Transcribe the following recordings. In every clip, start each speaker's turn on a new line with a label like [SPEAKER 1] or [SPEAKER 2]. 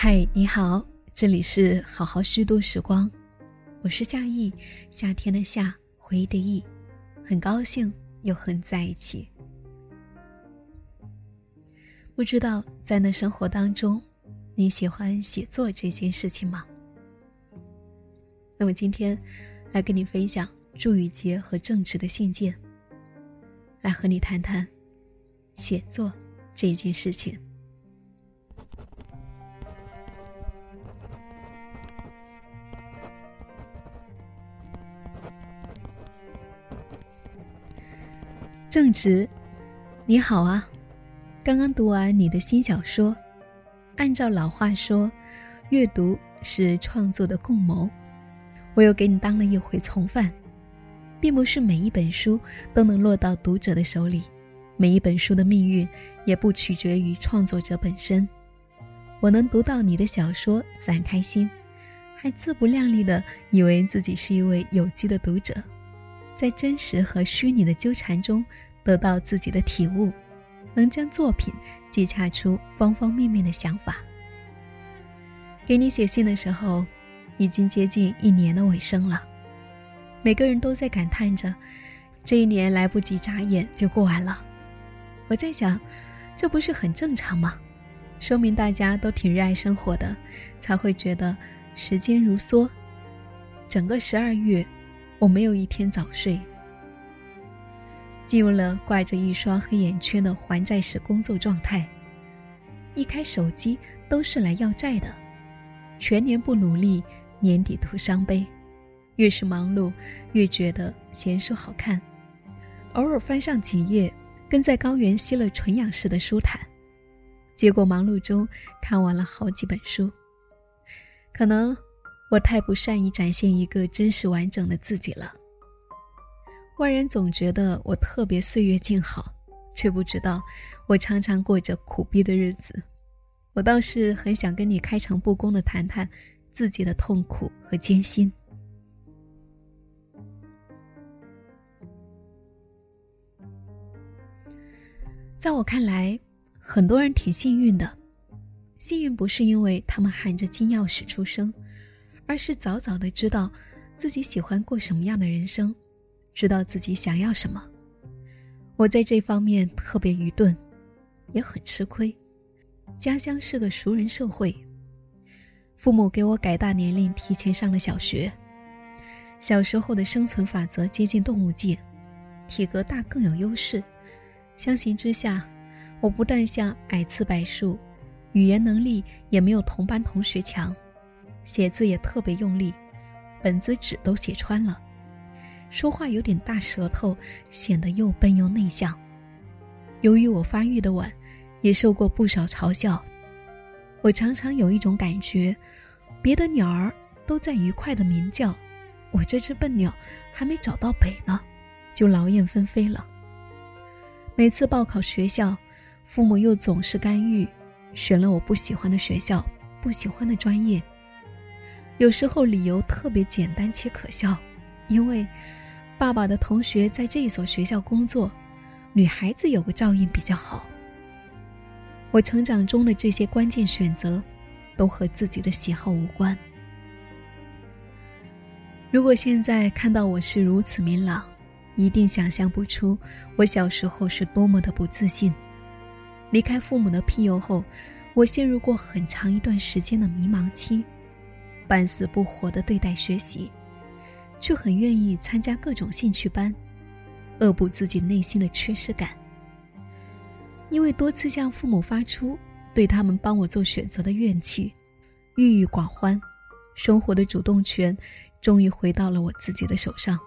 [SPEAKER 1] 嗨，你好，这里是好好虚度时光，我是夏意，夏天的夏，回忆的忆，很高兴又和你在一起。不知道在那生活当中，你喜欢写作这件事情吗？那么今天来跟你分享祝雨洁和正直的信件，来和你谈谈写作这件事情。正直，你好啊！刚刚读完你的新小说。按照老话说，阅读是创作的共谋。我又给你当了一回从犯，并不是每一本书都能落到读者的手里，每一本书的命运也不取决于创作者本身。我能读到你的小说，自然开心，还自不量力的以为自己是一位有机的读者。在真实和虚拟的纠缠中，得到自己的体悟，能将作品接洽出方方面面的想法。给你写信的时候，已经接近一年的尾声了。每个人都在感叹着，这一年来不及眨眼就过完了。我在想，这不是很正常吗？说明大家都挺热爱生活的，才会觉得时间如梭。整个十二月。我没有一天早睡，进入了挂着一双黑眼圈的还债式工作状态。一开手机都是来要债的，全年不努力，年底徒伤悲。越是忙碌，越觉得闲书好看。偶尔翻上几页，跟在高原吸了纯氧似的舒坦。结果忙碌中看完了好几本书，可能。我太不善于展现一个真实完整的自己了。外人总觉得我特别岁月静好，却不知道我常常过着苦逼的日子。我倒是很想跟你开诚布公的谈谈自己的痛苦和艰辛。在我看来，很多人挺幸运的。幸运不是因为他们含着金钥匙出生。而是早早的知道自己喜欢过什么样的人生，知道自己想要什么。我在这方面特别愚钝，也很吃亏。家乡是个熟人社会，父母给我改大年龄，提前上了小学。小时候的生存法则接近动物界，体格大更有优势。相形之下，我不但像矮刺柏树，语言能力也没有同班同学强。写字也特别用力，本子纸都写穿了。说话有点大舌头，显得又笨又内向。由于我发育的晚，也受过不少嘲笑。我常常有一种感觉，别的鸟儿都在愉快的鸣叫，我这只笨鸟还没找到北呢，就劳燕分飞了。每次报考学校，父母又总是干预，选了我不喜欢的学校，不喜欢的专业。有时候理由特别简单且可笑，因为爸爸的同学在这一所学校工作，女孩子有个照应比较好。我成长中的这些关键选择，都和自己的喜好无关。如果现在看到我是如此明朗，一定想象不出我小时候是多么的不自信。离开父母的庇佑后，我陷入过很长一段时间的迷茫期。半死不活的对待学习，却很愿意参加各种兴趣班，恶补自己内心的缺失感。因为多次向父母发出对他们帮我做选择的怨气，郁郁寡欢，生活的主动权终于回到了我自己的手上。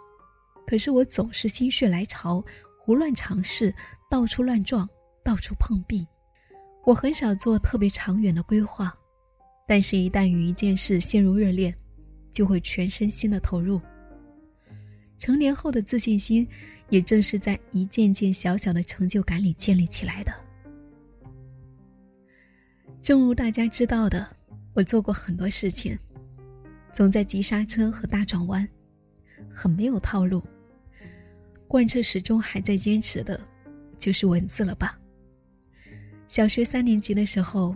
[SPEAKER 1] 可是我总是心血来潮，胡乱尝试，到处乱撞，到处碰壁。我很少做特别长远的规划。但是，一旦与一件事陷入热恋，就会全身心的投入。成年后的自信心，也正是在一件件小小的成就感里建立起来的。正如大家知道的，我做过很多事情，总在急刹车和大转弯，很没有套路。贯彻始终还在坚持的，就是文字了吧？小学三年级的时候。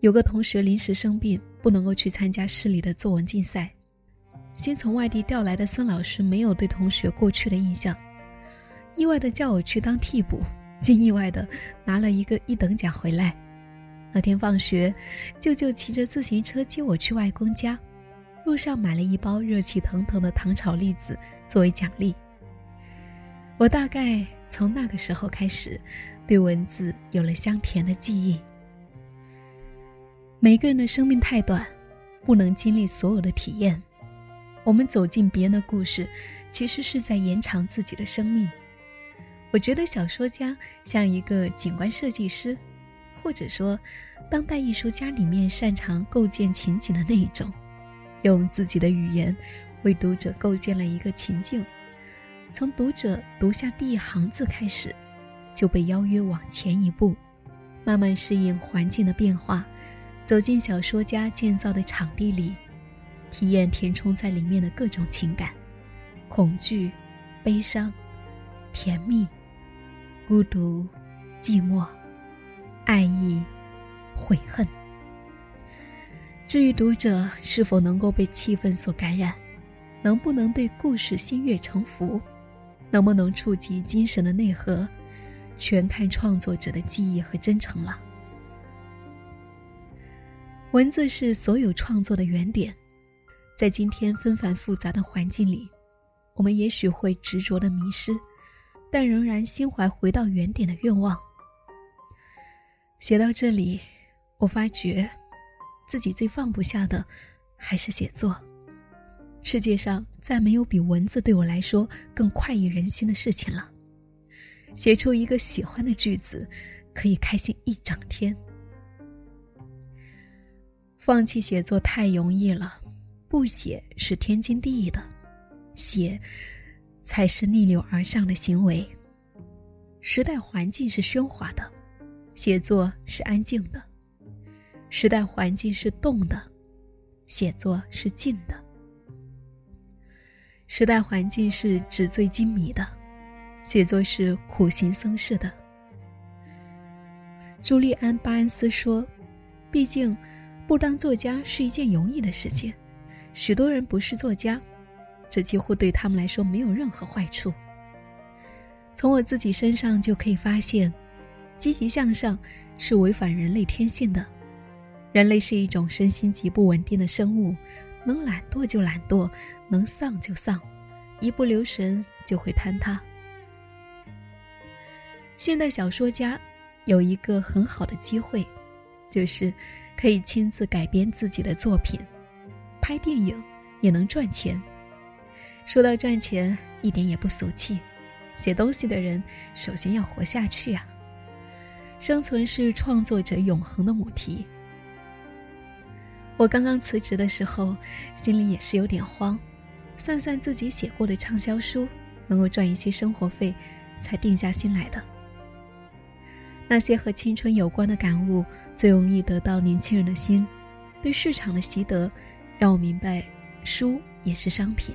[SPEAKER 1] 有个同学临时生病，不能够去参加市里的作文竞赛。新从外地调来的孙老师没有对同学过去的印象，意外的叫我去当替补，竟意外的拿了一个一等奖回来。那天放学，舅舅骑着自行车接我去外公家，路上买了一包热气腾腾的糖炒栗子作为奖励。我大概从那个时候开始，对文字有了香甜的记忆。每个人的生命太短，不能经历所有的体验。我们走进别人的故事，其实是在延长自己的生命。我觉得小说家像一个景观设计师，或者说，当代艺术家里面擅长构建情景的那一种，用自己的语言为读者构建了一个情境。从读者读下第一行字开始，就被邀约往前一步，慢慢适应环境的变化，走进小说家建造的场地里。体验填充在里面的各种情感：恐惧、悲伤、甜蜜、孤独、寂寞、爱意、悔恨。至于读者是否能够被气氛所感染，能不能对故事心悦诚服，能不能触及精神的内核，全看创作者的记忆和真诚了。文字是所有创作的原点。在今天纷繁复杂的环境里，我们也许会执着的迷失，但仍然心怀回到原点的愿望。写到这里，我发觉，自己最放不下的，还是写作。世界上再没有比文字对我来说更快意人心的事情了。写出一个喜欢的句子，可以开心一整天。放弃写作太容易了。不写是天经地义的，写才是逆流而上的行为。时代环境是喧哗的，写作是安静的；时代环境是动的，写作是静的；时代环境是纸醉金迷的，写作是苦行僧式的。朱利安·巴恩斯说：“毕竟，不当作家是一件容易的事情。”许多人不是作家，这几乎对他们来说没有任何坏处。从我自己身上就可以发现，积极向上是违反人类天性的。人类是一种身心极不稳定的生物，能懒惰就懒惰，能丧就丧，一不留神就会坍塌。现代小说家有一个很好的机会，就是可以亲自改编自己的作品。拍电影也能赚钱。说到赚钱，一点也不俗气。写东西的人首先要活下去啊！生存是创作者永恒的母题。我刚刚辞职的时候，心里也是有点慌。算算自己写过的畅销书，能够赚一些生活费，才定下心来的。那些和青春有关的感悟，最容易得到年轻人的心。对市场的习得。让我明白，书也是商品。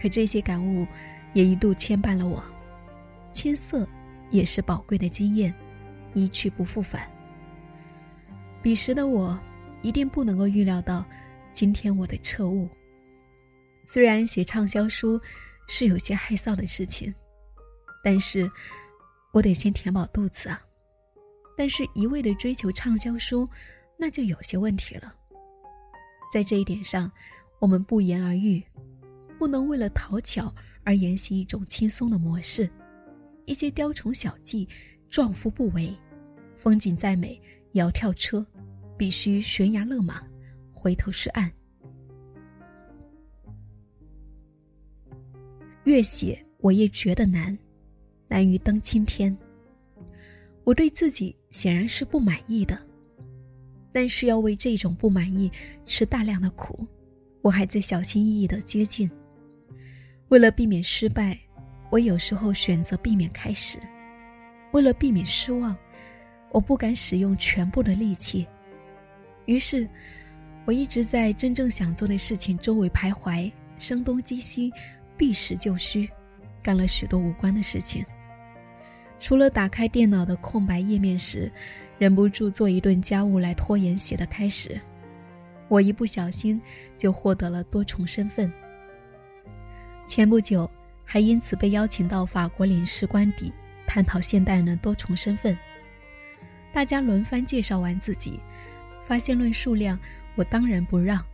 [SPEAKER 1] 可这些感悟，也一度牵绊了我。青涩也是宝贵的经验，一去不复返。彼时的我，一定不能够预料到，今天我的彻悟。虽然写畅销书是有些害臊的事情，但是我得先填饱肚子啊。但是，一味的追求畅销书，那就有些问题了。在这一点上，我们不言而喻，不能为了讨巧而沿袭一种轻松的模式。一些雕虫小技，壮夫不为。风景再美，也要跳车，必须悬崖勒马，回头是岸。越写我越觉得难，难于登青天。我对自己显然是不满意的。但是要为这种不满意吃大量的苦，我还在小心翼翼的接近。为了避免失败，我有时候选择避免开始；为了避免失望，我不敢使用全部的力气。于是，我一直在真正想做的事情周围徘徊，声东击西，避实就虚，干了许多无关的事情。除了打开电脑的空白页面时，忍不住做一顿家务来拖延写的开始，我一不小心就获得了多重身份。前不久，还因此被邀请到法国领事官邸探讨现代人的多重身份。大家轮番介绍完自己，发现论数量，我当仁不让。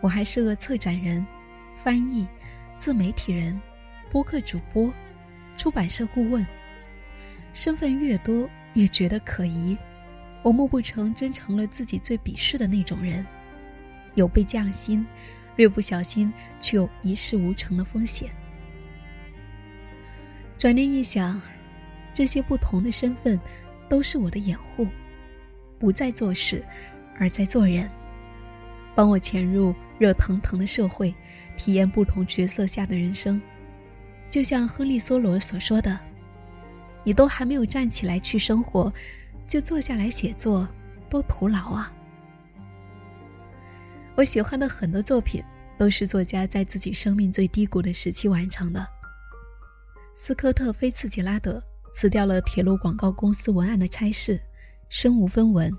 [SPEAKER 1] 我还是个策展人、翻译、自媒体人、播客主播、出版社顾问。身份越多，越觉得可疑。我莫不成真成了自己最鄙视的那种人？有被降薪，略不小心却有一事无成的风险。转念一想，这些不同的身份，都是我的掩护，不在做事，而在做人，帮我潜入热腾腾的社会，体验不同角色下的人生。就像亨利·梭罗所说的。你都还没有站起来去生活，就坐下来写作，多徒劳啊！我喜欢的很多作品都是作家在自己生命最低谷的时期完成的。斯科特·菲茨杰拉德辞掉了铁路广告公司文案的差事，身无分文，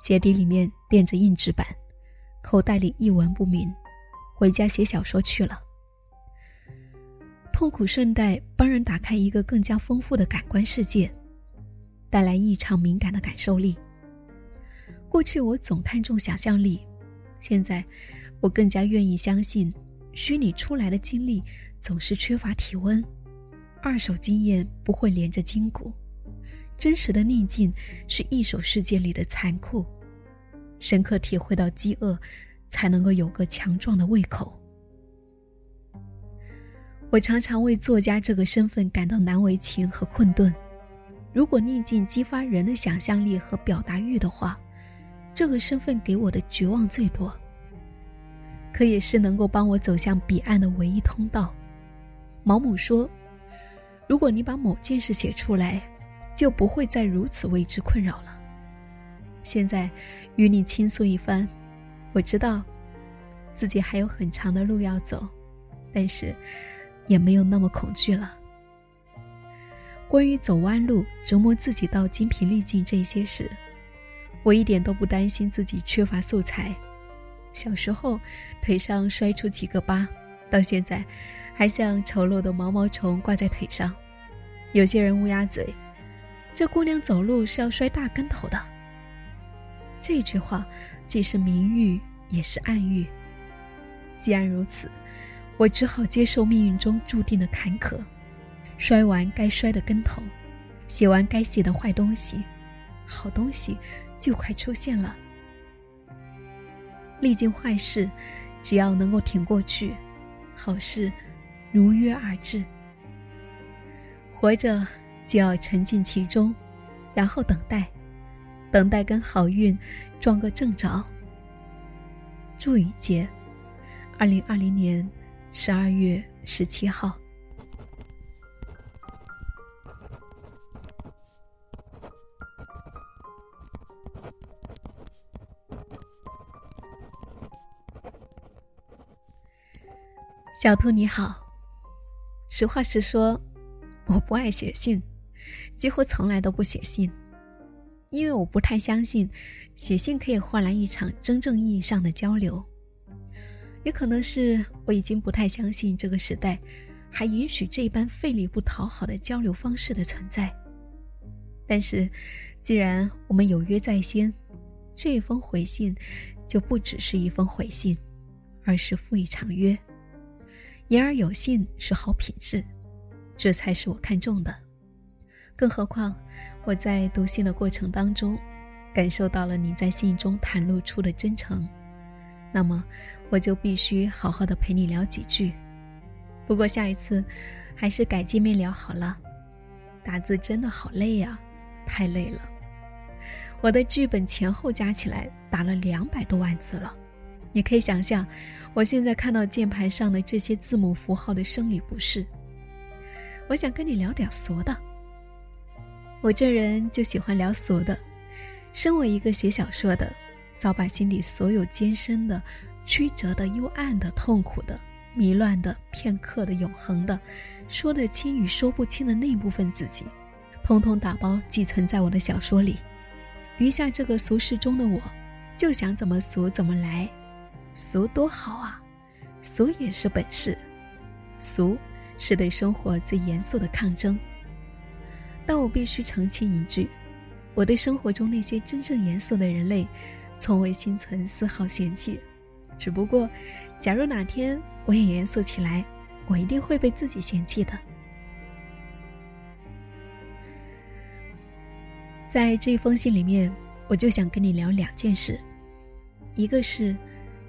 [SPEAKER 1] 鞋底里面垫着硬纸板，口袋里一文不名，回家写小说去了。痛苦顺带帮人打开一个更加丰富的感官世界，带来异常敏感的感受力。过去我总看重想象力，现在我更加愿意相信，虚拟出来的经历总是缺乏体温，二手经验不会连着筋骨，真实的逆境是一手世界里的残酷，深刻体会到饥饿，才能够有个强壮的胃口。我常常为作家这个身份感到难为情和困顿。如果逆境激发人的想象力和表达欲的话，这个身份给我的绝望最多，可也是能够帮我走向彼岸的唯一通道。毛姆说：“如果你把某件事写出来，就不会再如此为之困扰了。”现在，与你倾诉一番，我知道，自己还有很长的路要走，但是。也没有那么恐惧了。关于走弯路、折磨自己到精疲力尽这些事，我一点都不担心自己缺乏素材。小时候腿上摔出几个疤，到现在还像丑陋的毛毛虫挂在腿上。有些人乌鸦嘴，这姑娘走路是要摔大跟头的。这句话既是明喻，也是暗喻。既然如此。我只好接受命运中注定的坎坷，摔完该摔的跟头，写完该写的坏东西，好东西就快出现了。历经坏事，只要能够挺过去，好事如约而至。活着就要沉浸其中，然后等待，等待跟好运撞个正着。祝雨杰，二零二零年。十二月十七号，小兔你好。实话实说，我不爱写信，几乎从来都不写信，因为我不太相信写信可以换来一场真正意义上的交流。也可能是我已经不太相信这个时代还允许这般费力不讨好的交流方式的存在。但是，既然我们有约在先，这一封回信就不只是一封回信，而是赴一场约。言而有信是好品质，这才是我看重的。更何况，我在读信的过程当中，感受到了你在信中袒露出的真诚。那么，我就必须好好的陪你聊几句。不过下一次，还是改见面聊好了。打字真的好累呀，太累了。我的剧本前后加起来打了两百多万字了。你可以想象，我现在看到键盘上的这些字母符号的生理不适。我想跟你聊点俗的。我这人就喜欢聊俗的。身为一个写小说的。早把心里所有艰深的、曲折的、幽暗的、痛苦的、迷乱的、片刻的、永恒的，说得清与说不清的那部分自己，通通打包寄存在我的小说里。余下这个俗世中的我，就想怎么俗怎么来，俗多好啊，俗也是本事，俗是对生活最严肃的抗争。但我必须澄清一句，我对生活中那些真正严肃的人类，从未心存丝毫嫌弃。只不过，假如哪天我也严肃起来，我一定会被自己嫌弃的。在这封信里面，我就想跟你聊两件事，一个是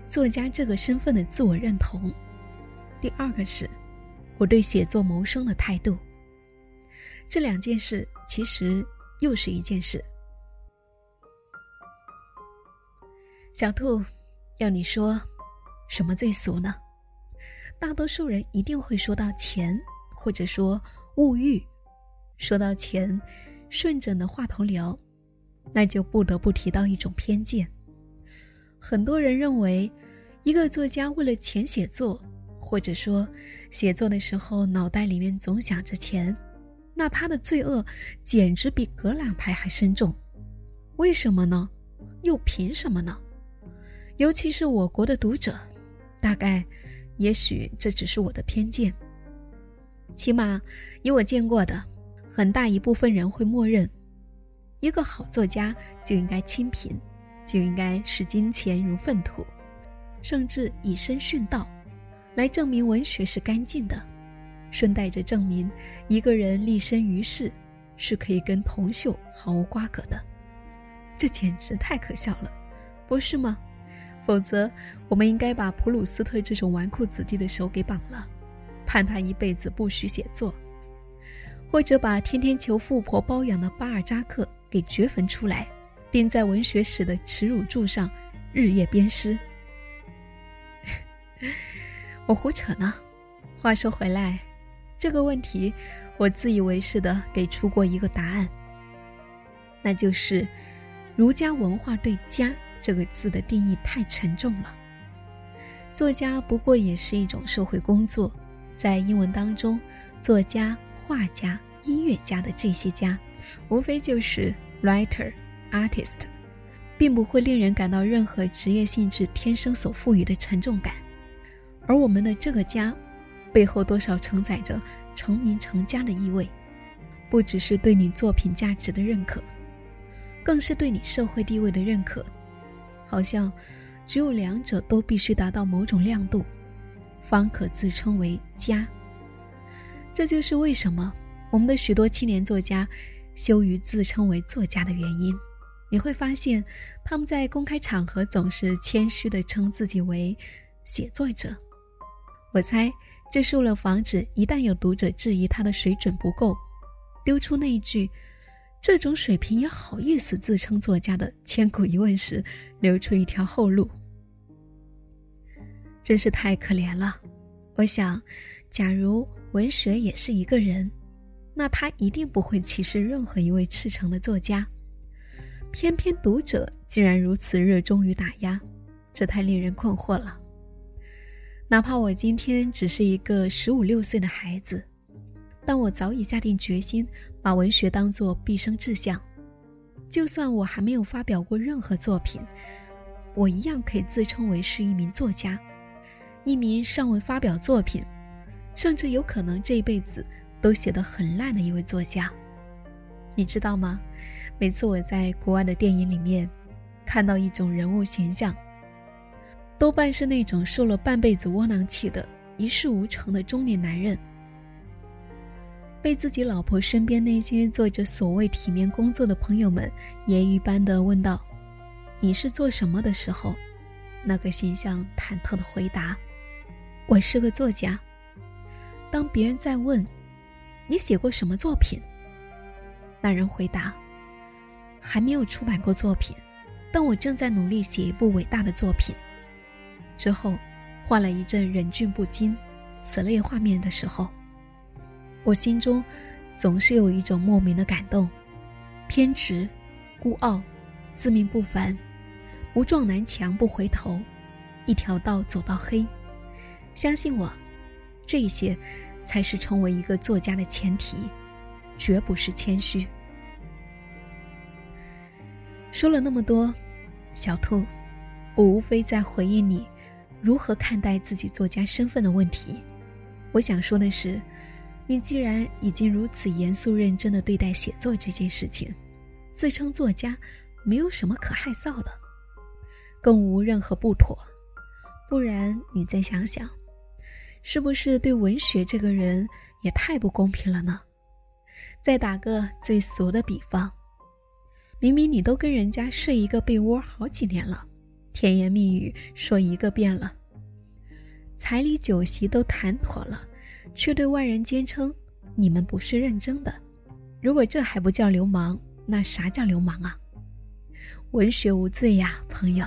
[SPEAKER 1] 作家这个身份的自我认同，第二个是我对写作谋生的态度。这两件事其实又是一件事。小兔，要你说，什么最俗呢？大多数人一定会说到钱，或者说物欲。说到钱。顺着的话头聊，那就不得不提到一种偏见。很多人认为，一个作家为了钱写作，或者说写作的时候脑袋里面总想着钱，那他的罪恶简直比格朗牌还深重。为什么呢？又凭什么呢？尤其是我国的读者，大概，也许这只是我的偏见。起码，以我见过的。很大一部分人会默认，一个好作家就应该清贫，就应该视金钱如粪土，甚至以身殉道，来证明文学是干净的，顺带着证明一个人立身于世是可以跟铜锈毫无瓜葛的。这简直太可笑了，不是吗？否则，我们应该把普鲁斯特这种纨绔子弟的手给绑了，判他一辈子不许写作。或者把天天求富婆包养的巴尔扎克给掘坟出来，钉在文学史的耻辱柱上，日夜鞭尸。我胡扯呢。话说回来，这个问题我自以为是的给出过一个答案，那就是儒家文化对“家”这个字的定义太沉重了。作家不过也是一种社会工作，在英文当中，作家。画家、音乐家的这些家，无非就是 writer、artist，并不会令人感到任何职业性质天生所赋予的沉重感。而我们的这个家，背后多少承载着成名成家的意味，不只是对你作品价值的认可，更是对你社会地位的认可。好像只有两者都必须达到某种亮度，方可自称为家。这就是为什么我们的许多青年作家羞于自称为作家的原因。你会发现，他们在公开场合总是谦虚地称自己为写作者。我猜，这是为了防止一旦有读者质疑他的水准不够，丢出那一句“这种水平也好意思自称作家”的千古疑问时，留出一条后路。真是太可怜了。我想，假如……文学也是一个人，那他一定不会歧视任何一位赤诚的作家。偏偏读者竟然如此热衷于打压，这太令人困惑了。哪怕我今天只是一个十五六岁的孩子，但我早已下定决心把文学当作毕生志向。就算我还没有发表过任何作品，我一样可以自称为是一名作家，一名尚未发表作品。甚至有可能这一辈子都写得很烂的一位作家，你知道吗？每次我在国外的电影里面看到一种人物形象，多半是那种受了半辈子窝囊气的一事无成的中年男人，被自己老婆身边那些做着所谓体面工作的朋友们揶揄般的问道：“你是做什么的？”时候，那个形象忐忑的回答：“我是个作家。”当别人在问你写过什么作品，那人回答：“还没有出版过作品，但我正在努力写一部伟大的作品。”之后，换了一阵忍俊不禁、此类画面的时候，我心中总是有一种莫名的感动。偏执、孤傲、自命不凡、不撞南墙不回头，一条道走到黑。相信我，这些。才是成为一个作家的前提。绝不是谦虚。说了那么多，小兔，我无非在回应你如何看待自己作家身份的问题。我想说的是，你既然已经如此严肃认真的对待写作这件事情，自称作家没有什么可害臊的，更无任何不妥。不然你再想想，是不是对文学这个人也太不公平了呢？再打个最俗的比方。明明你都跟人家睡一个被窝好几年了，甜言蜜语说一个遍了，彩礼酒席都谈妥了，却对外人坚称你们不是认真的。如果这还不叫流氓，那啥叫流氓啊？文学无罪呀，朋友。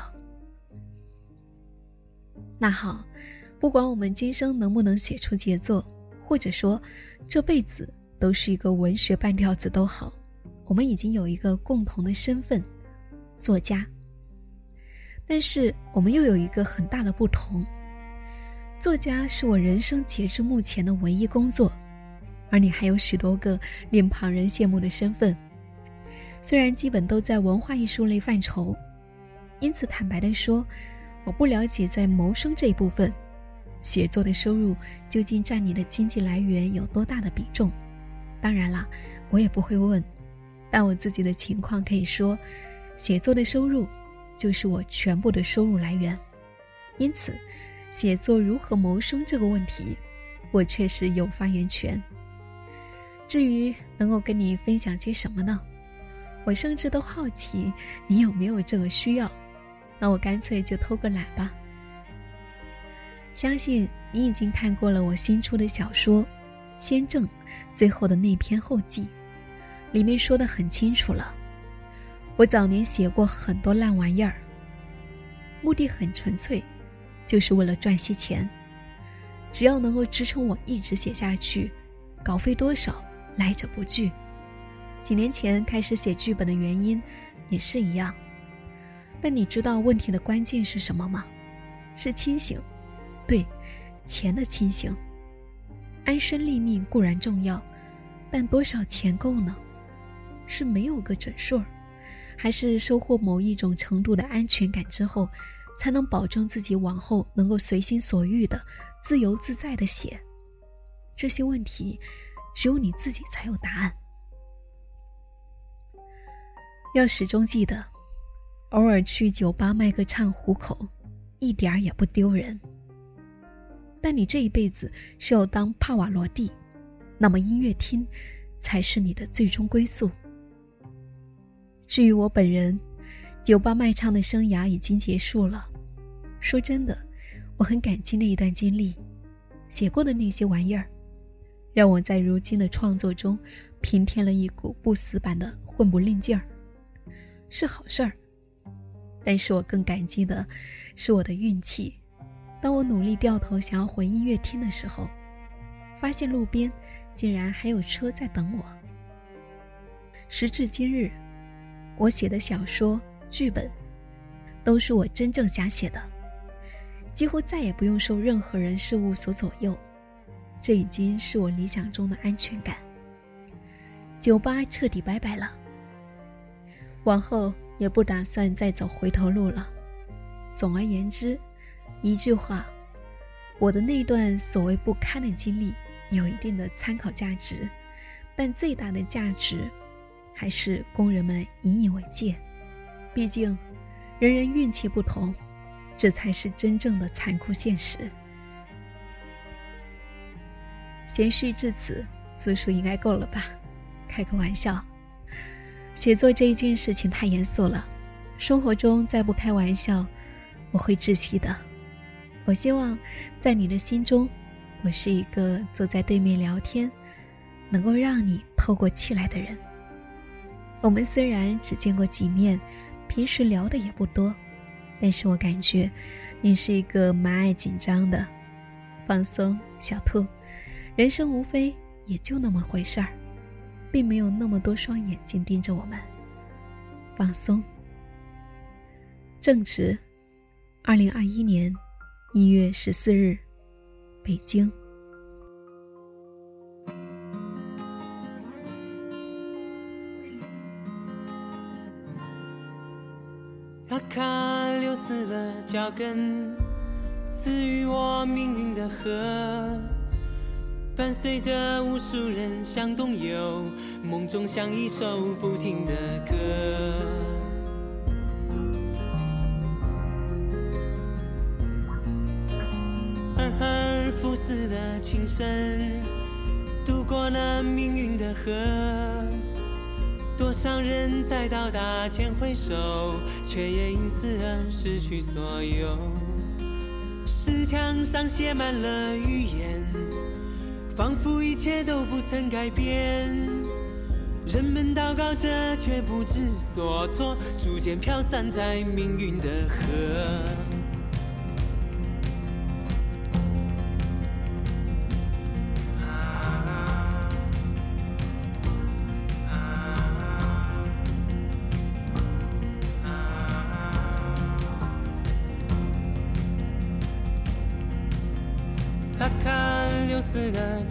[SPEAKER 1] 那好，不管我们今生能不能写出杰作，或者说这辈子都是一个文学半吊子都好。我们已经有一个共同的身份，作家。但是我们又有一个很大的不同：作家是我人生截至目前的唯一工作，而你还有许多个令旁人羡慕的身份。虽然基本都在文化艺术类范畴，因此坦白的说，我不了解在谋生这一部分，写作的收入究竟占你的经济来源有多大的比重。当然啦，我也不会问。但我自己的情况可以说，写作的收入就是我全部的收入来源，因此，写作如何谋生这个问题，我确实有发言权。至于能够跟你分享些什么呢？我甚至都好奇你有没有这个需要，那我干脆就偷个懒吧。相信你已经看过了我新出的小说《先正》最后的那篇后记。里面说的很清楚了，我早年写过很多烂玩意儿，目的很纯粹，就是为了赚些钱。只要能够支撑我一直写下去，稿费多少来者不拒。几年前开始写剧本的原因也是一样。但你知道问题的关键是什么吗？是清醒，对，钱的清醒。安身立命固然重要，但多少钱够呢？是没有个准数儿，还是收获某一种程度的安全感之后，才能保证自己往后能够随心所欲的、自由自在的写？这些问题，只有你自己才有答案。要始终记得，偶尔去酒吧卖个唱糊口，一点儿也不丢人。但你这一辈子是要当帕瓦罗蒂，那么音乐厅才是你的最终归宿。至于我本人，酒吧卖唱的生涯已经结束了。说真的，我很感激那一段经历，写过的那些玩意儿，让我在如今的创作中平添了一股不死板的混不吝劲儿，是好事儿。但是我更感激的，是我的运气。当我努力掉头想要回音乐厅的时候，发现路边竟然还有车在等我。时至今日。我写的小说、剧本，都是我真正想写的，几乎再也不用受任何人事物所左右，这已经是我理想中的安全感。酒吧彻底拜拜了，往后也不打算再走回头路了。总而言之，一句话，我的那段所谓不堪的经历有一定的参考价值，但最大的价值。还是工人们引以为戒，毕竟人人运气不同，这才是真正的残酷现实。闲叙至此，字数应该够了吧？开个玩笑，写作这一件事情太严肃了，生活中再不开玩笑，我会窒息的。我希望在你的心中，我是一个坐在对面聊天，能够让你透过气来的人。我们虽然只见过几面，平时聊的也不多，但是我感觉你是一个蛮爱紧张的，放松，小兔。人生无非也就那么回事儿，并没有那么多双眼睛盯着我们。放松。正直，二零二一年一月十四日，北京。
[SPEAKER 2] 卡流失了脚跟，赐予我命运的河，伴随着无数人向东游，梦中像一首不停的歌。而而浮死的琴声，渡过了命运的河。多少人在到达前挥手，却也因此而失去所有。石墙上写满了预言，仿佛一切都不曾改变。人们祷告着，却不知所措，逐渐飘散在命运的河。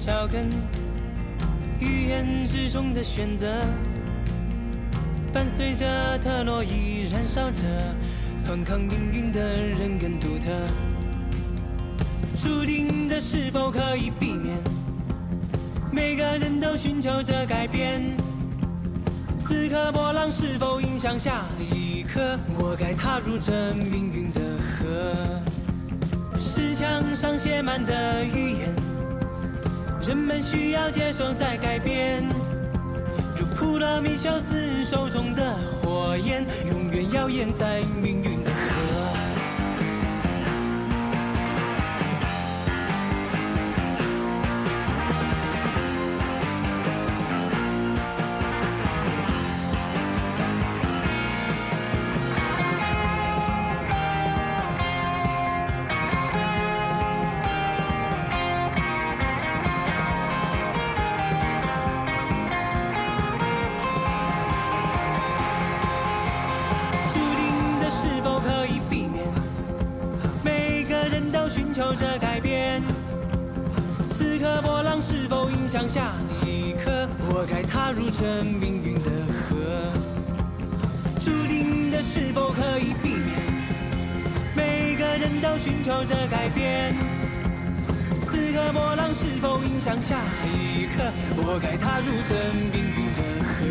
[SPEAKER 2] 失的脚跟，预言之中的选择，伴随着特洛伊燃烧着，反抗命运的人更独特。注定的是否可以避免？每个人都寻求着改变。此刻波浪是否影响下一刻？我该踏入这命运的河。石墙上写满的预言。人们需要接受再改变，如普罗米修斯手中的火焰，永远耀眼在命运。此刻波浪是否影响下一刻？我该踏入这命运的河，注定的是否可以避免？每个人都寻求着改变，此刻波浪是否影响下一刻？我该踏入这命运的河，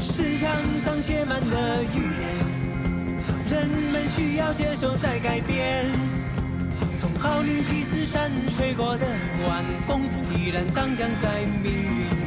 [SPEAKER 2] 石墙上写满了预言，人们需要接受再改变。从奥林匹斯山吹过的晚风，依然荡漾在命运。